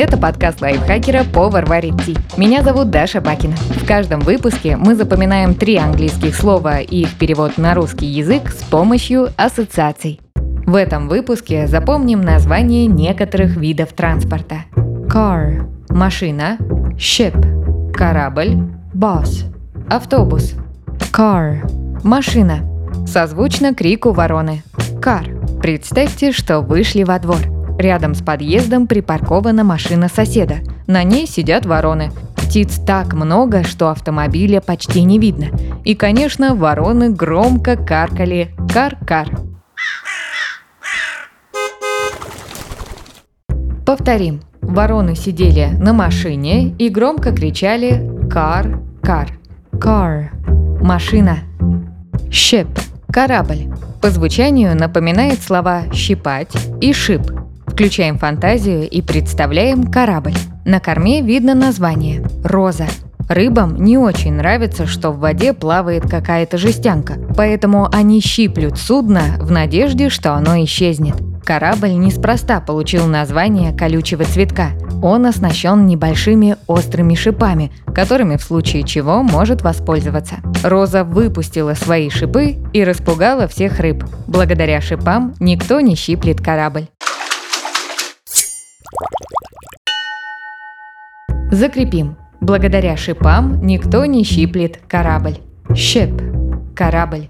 Это подкаст лайфхакера «Повар варит ти». Меня зовут Даша Бакина. В каждом выпуске мы запоминаем три английских слова и их перевод на русский язык с помощью ассоциаций. В этом выпуске запомним название некоторых видов транспорта. Car – машина, ship – корабль, bus – автобус. Car – машина. Созвучно крику вороны. Car. Представьте, что вышли во двор – Рядом с подъездом припаркована машина соседа. На ней сидят вороны. Птиц так много, что автомобиля почти не видно. И, конечно, вороны громко каркали «кар-кар». Повторим. Вороны сидели на машине и громко кричали «кар-кар». Car – машина. Ship – корабль. По звучанию напоминает слова «щипать» и «шип», Включаем фантазию и представляем корабль. На корме видно название – «Роза». Рыбам не очень нравится, что в воде плавает какая-то жестянка, поэтому они щиплют судно в надежде, что оно исчезнет. Корабль неспроста получил название колючего цветка. Он оснащен небольшими острыми шипами, которыми в случае чего может воспользоваться. Роза выпустила свои шипы и распугала всех рыб. Благодаря шипам никто не щиплет корабль. Закрепим. Благодаря шипам никто не щиплет корабль. Ship – корабль.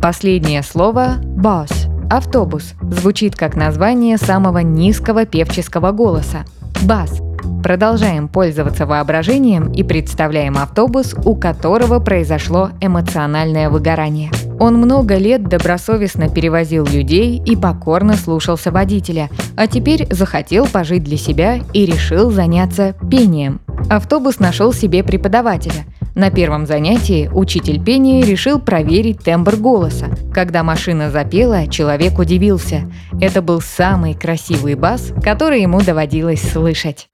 Последнее слово – bus – автобус. Звучит как название самого низкого певческого голоса. Бас. Продолжаем пользоваться воображением и представляем автобус, у которого произошло эмоциональное выгорание. Он много лет добросовестно перевозил людей и покорно слушался водителя, а теперь захотел пожить для себя и решил заняться пением. Автобус нашел себе преподавателя. На первом занятии учитель пения решил проверить тембр голоса. Когда машина запела, человек удивился. Это был самый красивый бас, который ему доводилось слышать.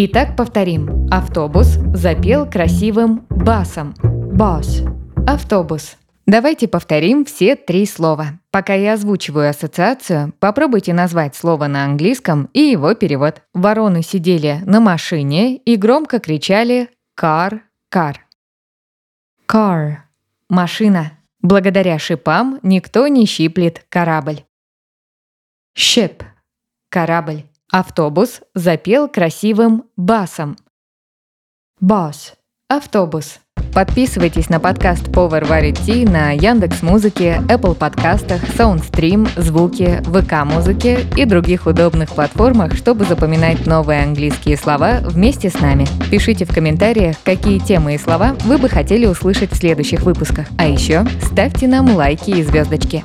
Итак, повторим. Автобус запел красивым басом. Бас. Автобус. Давайте повторим все три слова. Пока я озвучиваю ассоциацию, попробуйте назвать слово на английском и его перевод. Вороны сидели на машине и громко кричали «кар, кар». Car – машина. Благодаря шипам никто не щиплет корабль. Ship – корабль. Автобус запел красивым басом. Бас. Автобус. Подписывайтесь на подкаст Повар варит на Яндекс Музыке, Apple подкастах, Soundstream, Звуки, ВК Музыке и других удобных платформах, чтобы запоминать новые английские слова вместе с нами. Пишите в комментариях, какие темы и слова вы бы хотели услышать в следующих выпусках. А еще ставьте нам лайки и звездочки.